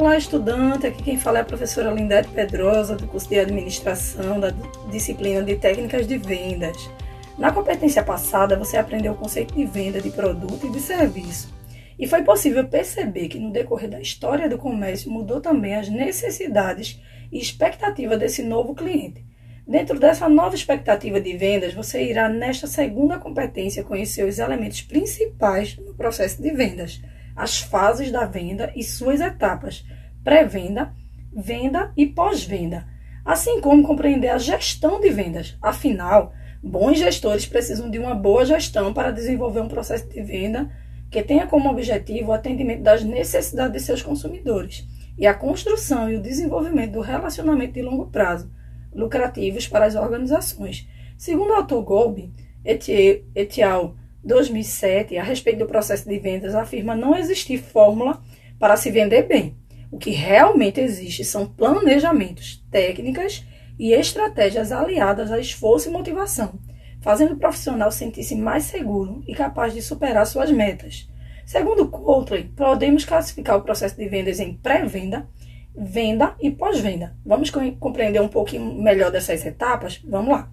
Olá, estudante. Aqui quem fala é a professora Lindete Pedrosa, do curso de Administração, da disciplina de Técnicas de Vendas. Na competência passada, você aprendeu o conceito de venda de produto e de serviço. E foi possível perceber que no decorrer da história do comércio mudou também as necessidades e expectativa desse novo cliente. Dentro dessa nova expectativa de vendas, você irá, nesta segunda competência, conhecer os elementos principais no processo de vendas, as fases da venda e suas etapas: pré-venda, venda e pós-venda, assim como compreender a gestão de vendas. Afinal, bons gestores precisam de uma boa gestão para desenvolver um processo de venda que tenha como objetivo o atendimento das necessidades de seus consumidores e a construção e o desenvolvimento do relacionamento de longo prazo, lucrativos para as organizações. Segundo o autor Golbe et al. 2007, a respeito do processo de vendas, afirma não existir fórmula para se vender bem. O que realmente existe são planejamentos, técnicas e estratégias aliadas a esforço e motivação fazendo o profissional sentir-se mais seguro e capaz de superar suas metas. Segundo Coulter, podemos classificar o processo de vendas em pré-venda, venda e pós-venda. Vamos compreender um pouquinho melhor dessas etapas? Vamos lá.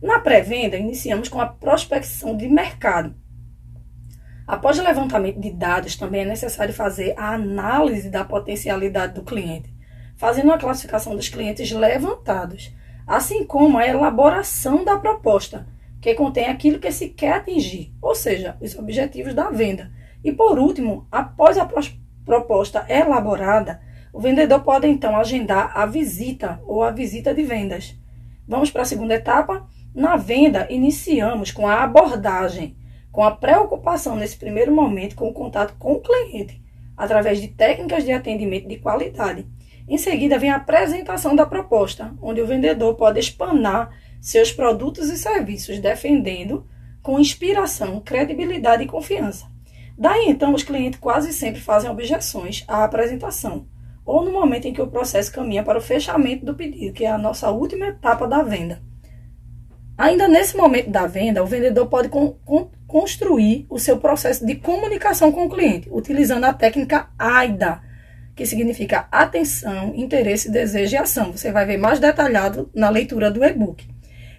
Na pré-venda, iniciamos com a prospecção de mercado. Após o levantamento de dados, também é necessário fazer a análise da potencialidade do cliente, fazendo uma classificação dos clientes levantados, assim como a elaboração da proposta, que contém aquilo que se quer atingir, ou seja, os objetivos da venda. E por último, após a proposta elaborada, o vendedor pode então agendar a visita ou a visita de vendas. Vamos para a segunda etapa. Na venda, iniciamos com a abordagem, com a preocupação nesse primeiro momento com o contato com o cliente, através de técnicas de atendimento de qualidade. Em seguida, vem a apresentação da proposta, onde o vendedor pode espanar seus produtos e serviços, defendendo com inspiração, credibilidade e confiança. Daí então, os clientes quase sempre fazem objeções à apresentação, ou no momento em que o processo caminha para o fechamento do pedido, que é a nossa última etapa da venda. Ainda nesse momento da venda, o vendedor pode con con construir o seu processo de comunicação com o cliente, utilizando a técnica AIDA, que significa atenção, interesse, desejo e ação. Você vai ver mais detalhado na leitura do e-book.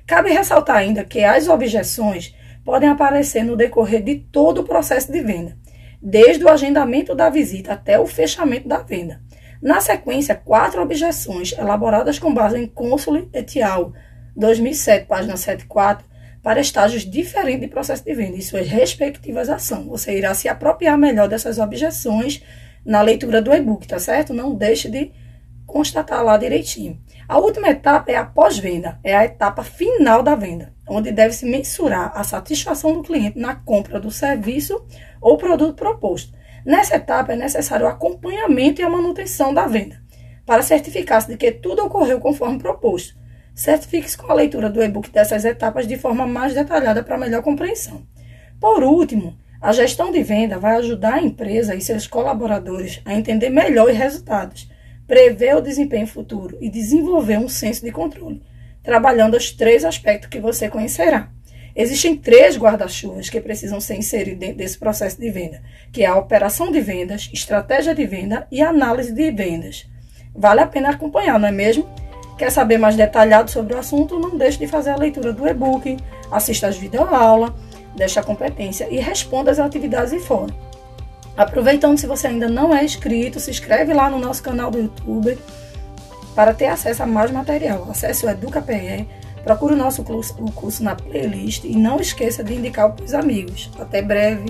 Cabe ressaltar ainda que as objeções podem aparecer no decorrer de todo o processo de venda, desde o agendamento da visita até o fechamento da venda. Na sequência, quatro objeções elaboradas com base em Console et al. 2007, página 74, para estágios diferentes de processo de venda e suas respectivas ações. Você irá se apropriar melhor dessas objeções na leitura do e-book, tá certo? Não deixe de constatar lá direitinho. A última etapa é a pós-venda, é a etapa final da venda, onde deve-se mensurar a satisfação do cliente na compra do serviço ou produto proposto. Nessa etapa é necessário o acompanhamento e a manutenção da venda, para certificar-se de que tudo ocorreu conforme proposto. Certifique-se com a leitura do e-book dessas etapas de forma mais detalhada para melhor compreensão. Por último, a gestão de venda vai ajudar a empresa e seus colaboradores a entender melhor os resultados prever o desempenho futuro e desenvolver um senso de controle, trabalhando os três aspectos que você conhecerá. Existem três guarda-chuvas que precisam ser inseridos dentro desse processo de venda, que é a operação de vendas, estratégia de venda e análise de vendas. Vale a pena acompanhar, não é mesmo? Quer saber mais detalhado sobre o assunto? Não deixe de fazer a leitura do e-book, assista às videoaulas desta competência e responda às atividades em fórum. Aproveitando, se você ainda não é inscrito, se inscreve lá no nosso canal do YouTube para ter acesso a mais material. Acesse o EducaPE, procure o nosso curso, o curso na playlist e não esqueça de indicar para os amigos. Até breve!